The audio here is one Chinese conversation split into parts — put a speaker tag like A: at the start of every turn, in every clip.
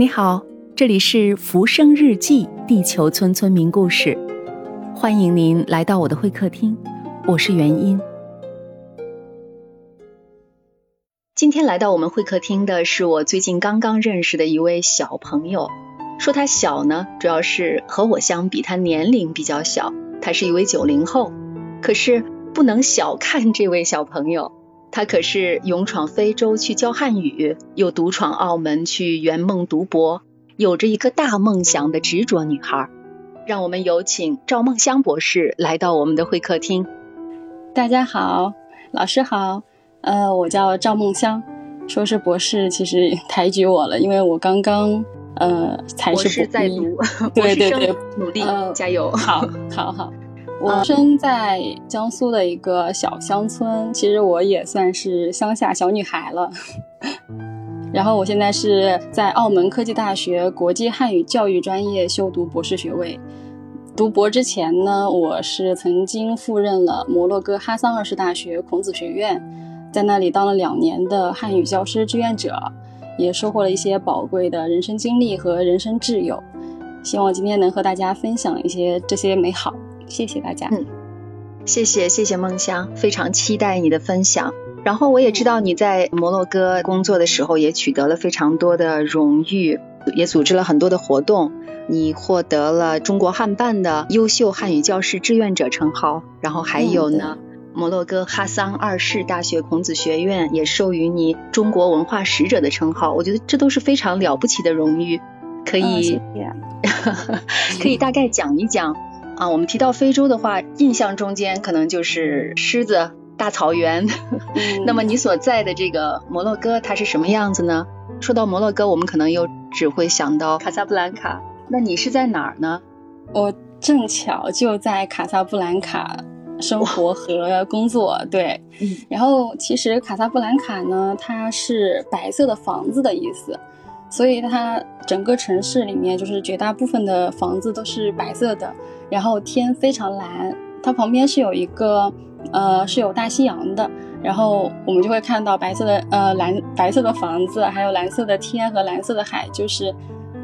A: 你好，这里是《浮生日记》地球村村民故事，欢迎您来到我的会客厅，我是元音。今天来到我们会客厅的是我最近刚刚认识的一位小朋友。说他小呢，主要是和我相比，他年龄比较小，他是一位九零后。可是不能小看这位小朋友。她可是勇闯非洲去教汉语，又独闯澳门去圆梦读博，有着一个大梦想的执着女孩。让我们有请赵梦香博士来到我们的会客厅。
B: 大家好，老师好，呃，我叫赵梦香。说是博士，其实抬举我了，因为我刚刚呃才是
A: 在读，
B: 对对对，
A: 努力加油，
B: 好，好，好。我生在江苏的一个小乡村，其实我也算是乡下小女孩了。然后我现在是在澳门科技大学国际汉语教育专业修读博士学位。读博之前呢，我是曾经赴任了摩洛哥哈桑二世大学孔子学院，在那里当了两年的汉语教师志愿者，也收获了一些宝贵的人生经历和人生挚友。希望今天能和大家分享一些这些美好。谢谢大家。
A: 嗯，谢谢谢谢梦香，非常期待你的分享。然后我也知道你在摩洛哥工作的时候也取得了非常多的荣誉，也组织了很多的活动。你获得了中国汉办的优秀汉语教师志愿者称号，然后还有呢，摩洛哥哈桑二世大学孔子学院也授予你中国文化使者的称号。我觉得这都是非常了不起的荣誉，可以，可以大概讲一讲。啊，我们提到非洲的话，印象中间可能就是狮子、大草原。那么你所在的这个摩洛哥，它是什么样子呢？说到摩洛哥，我们可能又只会想到卡萨布兰卡。那你是在哪儿呢？
B: 我正巧就在卡萨布兰卡生活和工作。对，然后其实卡萨布兰卡呢，它是白色的房子的意思，所以它整个城市里面就是绝大部分的房子都是白色的。然后天非常蓝，它旁边是有一个，呃，是有大西洋的。然后我们就会看到白色的，呃，蓝白色的房子，还有蓝色的天和蓝色的海，就是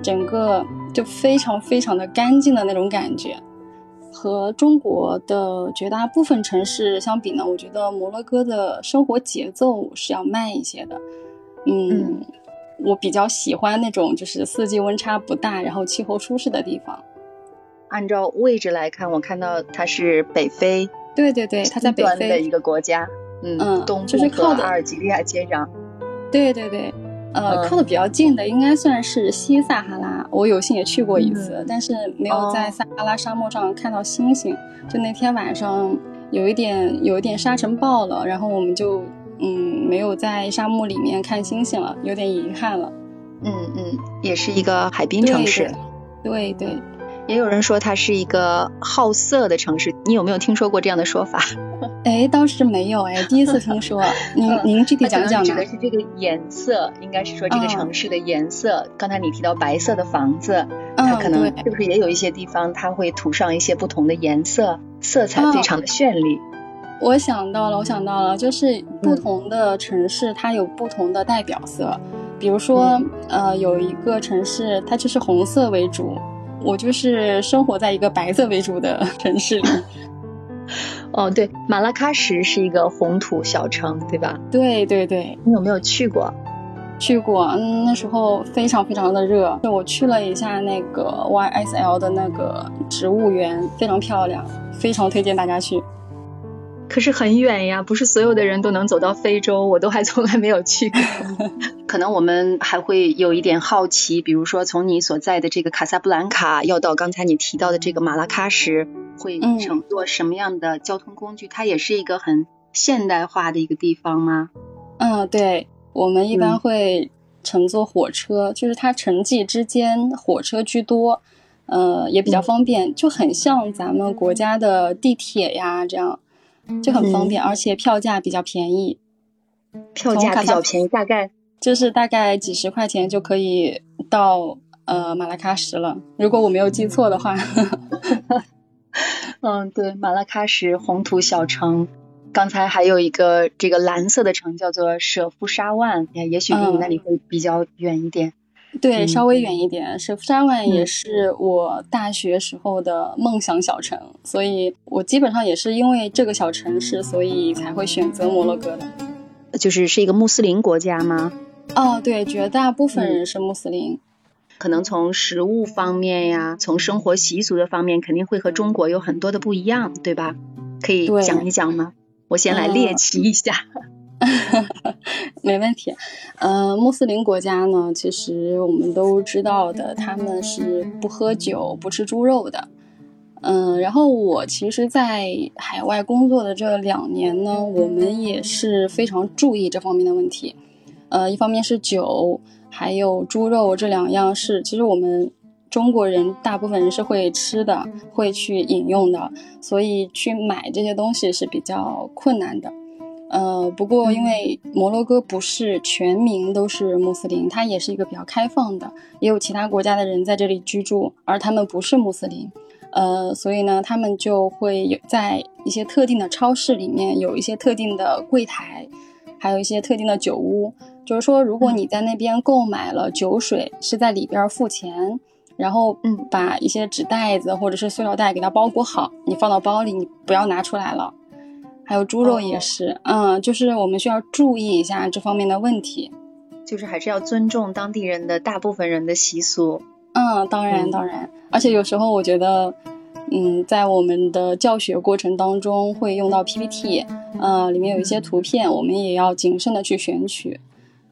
B: 整个就非常非常的干净的那种感觉。和中国的绝大部分城市相比呢，我觉得摩洛哥的生活节奏是要慢一些的。嗯，我比较喜欢那种就是四季温差不大，然后气候舒适的地方。
A: 按照位置来看，我看到它是北非，
B: 对对对，它在北非
A: 的一个国家，嗯，东部和阿尔及利亚接壤，
B: 对对对，呃，靠的比较近的应该算是西撒哈拉，我有幸也去过一次，但是没有在撒哈拉沙漠上看到星星，就那天晚上有一点有一点沙尘暴了，然后我们就嗯没有在沙漠里面看星星了，有点遗憾了，
A: 嗯嗯，也是一个海滨城市，
B: 对对。
A: 也有人说它是一个好色的城市，你有没有听说过这样的说法？
B: 哎，倒是没有哎，第一次听说。您您具体讲讲
A: 指的是这个颜色，应该是说这个城市的颜色。刚才你提到白色的房子，它可能是不是也有一些地方它会涂上一些不同的颜色，色彩非常的绚丽。
B: 我想到了，我想到了，就是不同的城市它有不同的代表色，比如说呃有一个城市它就是红色为主。我就是生活在一个白色为主的城市里。
A: 哦，对，马拉喀什是一个红土小城，对吧？
B: 对对对，
A: 你有没有去过？
B: 去过，嗯，那时候非常非常的热。就我去了一下那个 YSL 的那个植物园，非常漂亮，非常推荐大家去。
A: 可是很远呀，不是所有的人都能走到非洲，我都还从来没有去过。可能我们还会有一点好奇，比如说从你所在的这个卡萨布兰卡要到刚才你提到的这个马拉喀什，会乘坐什么样的交通工具？它也是一个很现代化的一个地方吗？
B: 嗯，对，我们一般会乘坐火车，就是它城际之间火车居多，呃，也比较方便，就很像咱们国家的地铁呀这样。就很方便，而且票价比较便宜。
A: 票价比较便宜，大概
B: 就是大概几十块钱就可以到呃马拉喀什了。如果我没有记错的话。
A: 嗯，对，马拉喀什红土小城。刚才还有一个这个蓝色的城叫做舍夫沙万，也许离你那里会比较远一点。
B: 对，稍微远一点。舍夫沙万也是我大学时候的梦想小城，所以我基本上也是因为这个小城市，所以才会选择摩洛哥的。
A: 就是是一个穆斯林国家吗？
B: 哦，对，绝大部分人是穆斯林。
A: 可能从食物方面呀，从生活习俗的方面，肯定会和中国有很多的不一样，对吧？可以讲一讲吗？我先来猎奇一下。
B: 没问题。呃，穆斯林国家呢，其实我们都知道的，他们是不喝酒、不吃猪肉的。嗯，然后我其实，在海外工作的这两年呢，我们也是非常注意这方面的问题。呃，一方面是酒，还有猪肉这两样是，其实我们中国人大部分人是会吃的，会去饮用的，所以去买这些东西是比较困难的。呃，不过因为摩洛哥不是全民都是穆斯林，它也是一个比较开放的，也有其他国家的人在这里居住，而他们不是穆斯林。呃，所以呢，他们就会有在一些特定的超市里面有一些特定的柜台，还有一些特定的酒屋。就是说，如果你在那边购买了酒水，是在里边付钱，然后嗯，把一些纸袋子或者是塑料袋给它包裹好，你放到包里，你不要拿出来了。还有猪肉也是，嗯，就是我们需要注意一下这方面的问题，
A: 就是还是要尊重当地人的大部分人的习俗。
B: 嗯，当然当然，而且有时候我觉得，嗯，在我们的教学过程当中会用到 PPT，呃，里面有一些图片，我们也要谨慎的去选取。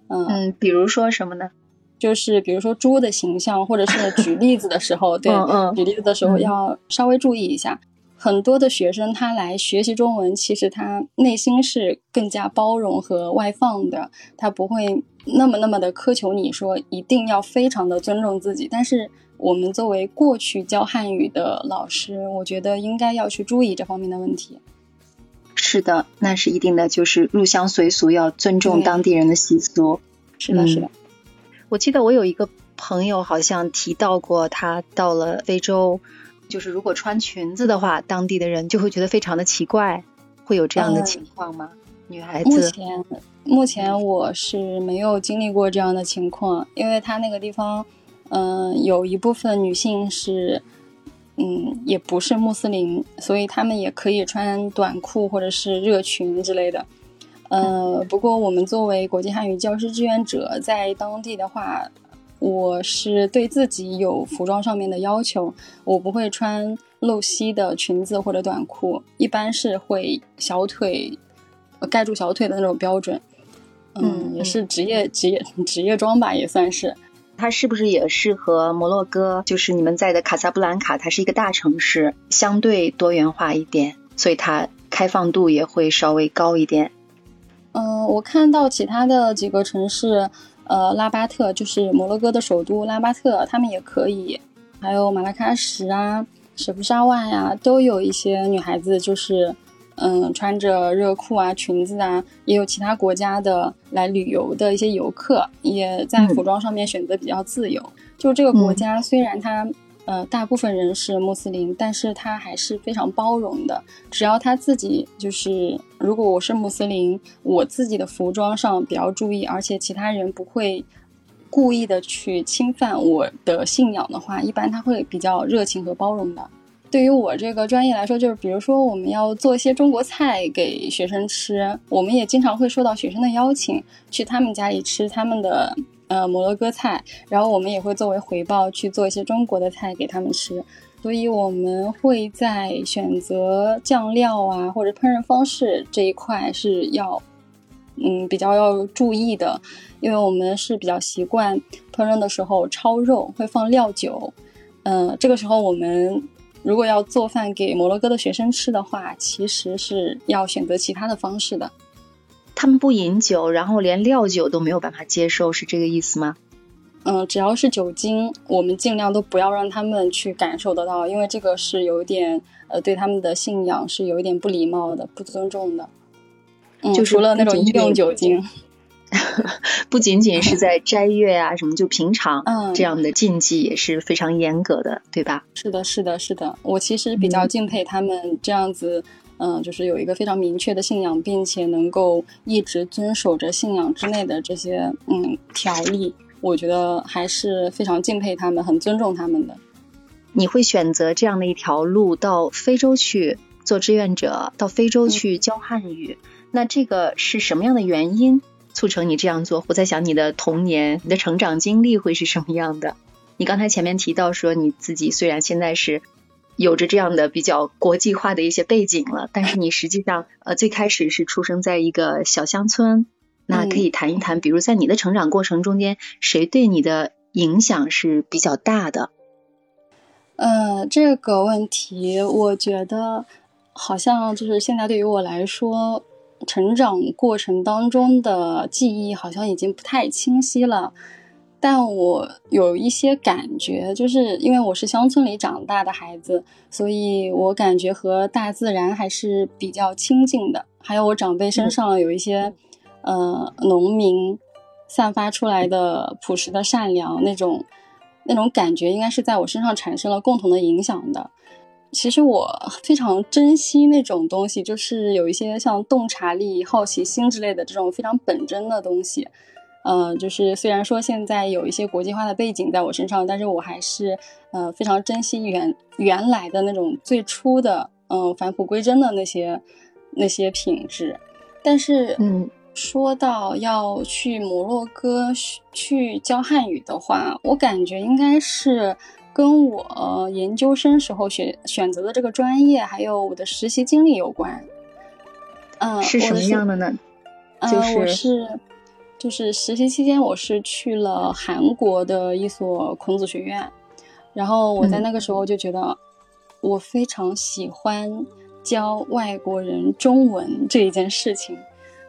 A: 嗯，比如说什么呢？
B: 就是比如说猪的形象，或者是举例子的时候，对，举例子的时候要稍微注意一下。很多的学生他来学习中文，其实他内心是更加包容和外放的，他不会那么那么的苛求你说一定要非常的尊重自己。但是我们作为过去教汉语的老师，我觉得应该要去注意这方面的问题。
A: 是的，那是一定的，就是入乡随俗，要尊重当地人的习俗。
B: 是的，是的。
A: 我记得我有一个朋友好像提到过，他到了非洲。就是如果穿裙子的话，当地的人就会觉得非常的奇怪，会有这样的情况吗？女孩子
B: 目前目前我是没有经历过这样的情况，因为他那个地方，嗯，有一部分女性是，嗯，也不是穆斯林，所以他们也可以穿短裤或者是热裙之类的。呃，不过我们作为国际汉语教师志愿者，在当地的话。我是对自己有服装上面的要求，我不会穿露膝的裙子或者短裤，一般是会小腿盖住小腿的那种标准。嗯，也是职业职业职业装吧，也算是。
A: 它是不是也适合摩洛哥？就是你们在的卡萨布兰卡，它是一个大城市，相对多元化一点，所以它开放度也会稍微高一点。
B: 嗯，我看到其他的几个城市。呃，拉巴特就是摩洛哥的首都，拉巴特他们也可以，还有马拉喀什啊、舍夫沙万呀，都有一些女孩子，就是嗯，穿着热裤啊、裙子啊，也有其他国家的来旅游的一些游客，也在服装上面选择比较自由。就这个国家，虽然它。呃，大部分人是穆斯林，但是他还是非常包容的。只要他自己就是，如果我是穆斯林，我自己的服装上比较注意，而且其他人不会故意的去侵犯我的信仰的话，一般他会比较热情和包容的。对于我这个专业来说，就是比如说我们要做一些中国菜给学生吃，我们也经常会受到学生的邀请，去他们家里吃他们的。呃，摩洛哥菜，然后我们也会作为回报去做一些中国的菜给他们吃，所以我们会在选择酱料啊或者烹饪方式这一块是要，嗯，比较要注意的，因为我们是比较习惯烹饪的时候焯肉会放料酒，嗯，这个时候我们如果要做饭给摩洛哥的学生吃的话，其实是要选择其他的方式的。
A: 他们不饮酒，然后连料酒都没有办法接受，是这个意思吗？
B: 嗯，只要是酒精，我们尽量都不要让他们去感受得到，因为这个是有点呃，对他们的信仰是有一点不礼貌的、不尊重的。嗯，
A: 就
B: 除了那种医用酒精，
A: 不仅仅是 在斋月啊什么，就平常这样的禁忌也是非常严格的，对吧？
B: 是的，是的，是的。我其实比较敬佩他们这样子。嗯，就是有一个非常明确的信仰，并且能够一直遵守着信仰之内的这些嗯条例。我觉得还是非常敬佩他们，很尊重他们的。
A: 你会选择这样的一条路到非洲去做志愿者，到非洲去教汉语？那这个是什么样的原因促成你这样做？我在想你的童年、你的成长经历会是什么样的？你刚才前面提到说你自己虽然现在是有着这样的比较国际化的一些背景了，但是你实际上呃最开始是出生在一个小乡村。那可以谈一谈，比如在你的成长过程中间，谁对你的影响是比较大的？
B: 呃，这个问题我觉得好像就是现在对于我来说，成长过程当中的记忆好像已经不太清晰了。但我有一些感觉，就是因为我是乡村里长大的孩子，所以我感觉和大自然还是比较亲近的。还有我长辈身上有一些。呃，农民散发出来的朴实的善良，那种那种感觉，应该是在我身上产生了共同的影响的。其实我非常珍惜那种东西，就是有一些像洞察力、好奇心之类的这种非常本真的东西。呃，就是虽然说现在有一些国际化的背景在我身上，但是我还是呃非常珍惜原原来的那种最初的嗯返璞归真的那些那些品质。但是
A: 嗯。
B: 说到要去摩洛哥去教汉语的话，我感觉应该是跟我研究生时候选选择的这个专业，还有我的实习经历有关。嗯，
A: 是什么样的呢？
B: 呃，我是就是实习期间，我是去了韩国的一所孔子学院，然后我在那个时候就觉得我非常喜欢教外国人中文这一件事情。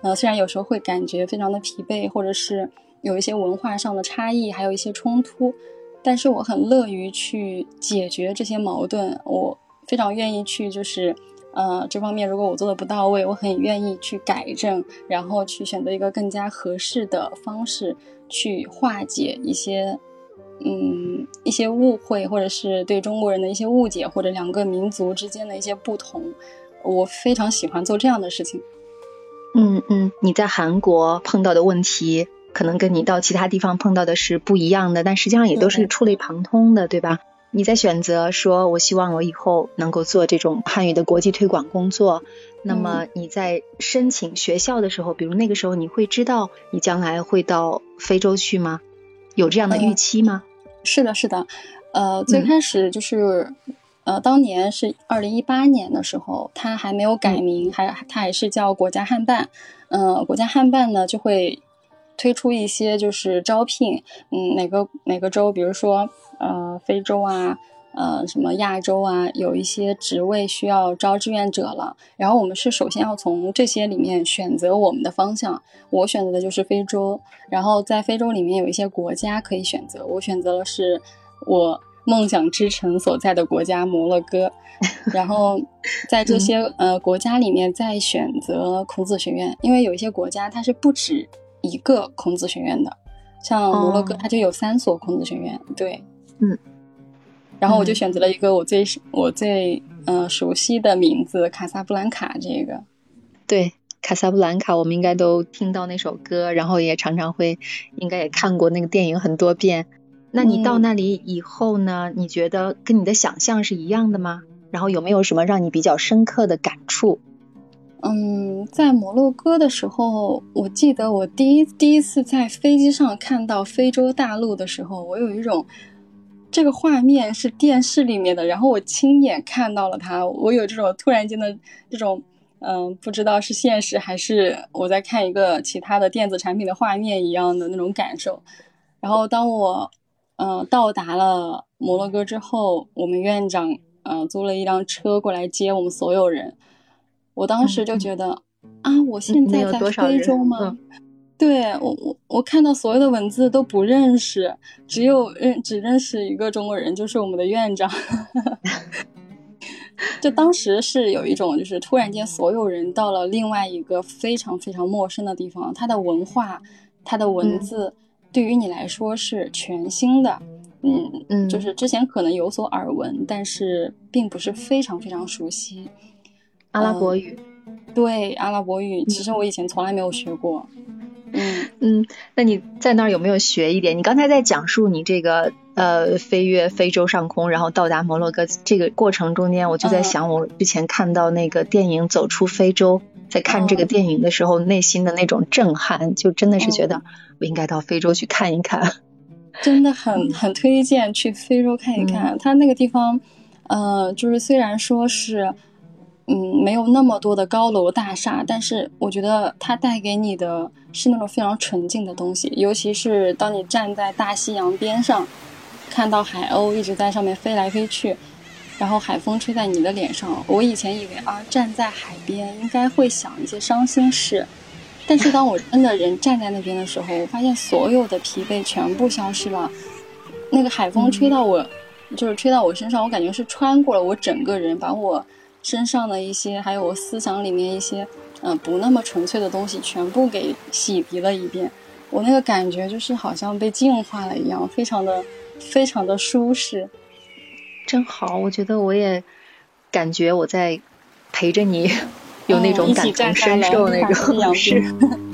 B: 呃，虽然有时候会感觉非常的疲惫，或者是有一些文化上的差异，还有一些冲突，但是我很乐于去解决这些矛盾。我非常愿意去，就是呃，这方面如果我做的不到位，我很愿意去改正，然后去选择一个更加合适的方式去化解一些嗯一些误会，或者是对中国人的一些误解，或者两个民族之间的一些不同。我非常喜欢做这样的事情。
A: 嗯嗯，你在韩国碰到的问题，可能跟你到其他地方碰到的是不一样的，但实际上也都是触类旁通的，对吧？你在选择说，我希望我以后能够做这种汉语的国际推广工作，那么你在申请学校的时候，比如那个时候你会知道你将来会到非洲去吗？有这样的预期吗？
B: 是的，是的，呃，最开始就是。呃，当年是二零一八年的时候，它还没有改名，还它还是叫国家汉办。嗯，国家汉办呢就会推出一些就是招聘，嗯，哪个哪个州，比如说呃非洲啊，呃什么亚洲啊，有一些职位需要招志愿者了。然后我们是首先要从这些里面选择我们的方向。我选择的就是非洲，然后在非洲里面有一些国家可以选择，我选择的是我。梦想之城所在的国家摩洛哥，然后在这些呃国家里面再选择孔子学院，因为有一些国家它是不止一个孔子学院的，像摩洛哥它就有三所孔子学院。对，
A: 嗯，
B: 然后我就选择了一个我最我最嗯熟悉的名字卡萨布兰卡这个。
A: 对，卡萨布兰卡，我们应该都听到那首歌，然后也常常会应该也看过那个电影很多遍。那你到那里以后呢？你觉得跟你的想象是一样的吗？然后有没有什么让你比较深刻的感触？
B: 嗯，在摩洛哥的时候，我记得我第一第一次在飞机上看到非洲大陆的时候，我有一种这个画面是电视里面的，然后我亲眼看到了它，我有这种突然间的这种嗯，不知道是现实还是我在看一个其他的电子产品的画面一样的那种感受。然后当我嗯，到达了摩洛哥之后，我们院长嗯租了一辆车过来接我们所有人。我当时就觉得啊，我现在在非洲吗？对我我我看到所有的文字都不认识，只有认只认识一个中国人，就是我们的院长。就当时是有一种，就是突然间所有人到了另外一个非常非常陌生的地方，它的文化，它的文字。对于你来说是全新的，嗯嗯，就是之前可能有所耳闻，但是并不是非常非常熟悉。
A: 阿拉伯语，
B: 对阿拉伯语，其实我以前从来没有学过。
A: 嗯嗯，那你在那儿有没有学一点？你刚才在讲述你这个呃飞越非洲上空，然后到达摩洛哥这个过程中间，我就在想，我之前看到那个电影《走出非洲》，在看这个电影的时候，内心的那种震撼，就真的是觉得我应该到非洲去看一看。
B: 真的很很推荐去非洲看一看，它那个地方，呃，就是虽然说是。嗯，没有那么多的高楼大厦，但是我觉得它带给你的是那种非常纯净的东西。尤其是当你站在大西洋边上，看到海鸥一直在上面飞来飞去，然后海风吹在你的脸上。我以前以为啊，站在海边应该会想一些伤心事，但是当我真的人站在那边的时候，我发现所有的疲惫全部消失了。那个海风吹到我，就是吹到我身上，我感觉是穿过了我整个人，把我。身上的一些，还有我思想里面一些，嗯，不那么纯粹的东西，全部给洗涤了一遍。我那个感觉就是好像被净化了一样，非常的，非常的舒适。
A: 真好，我觉得我也感觉我在陪着你，有那种感同身受那种，是。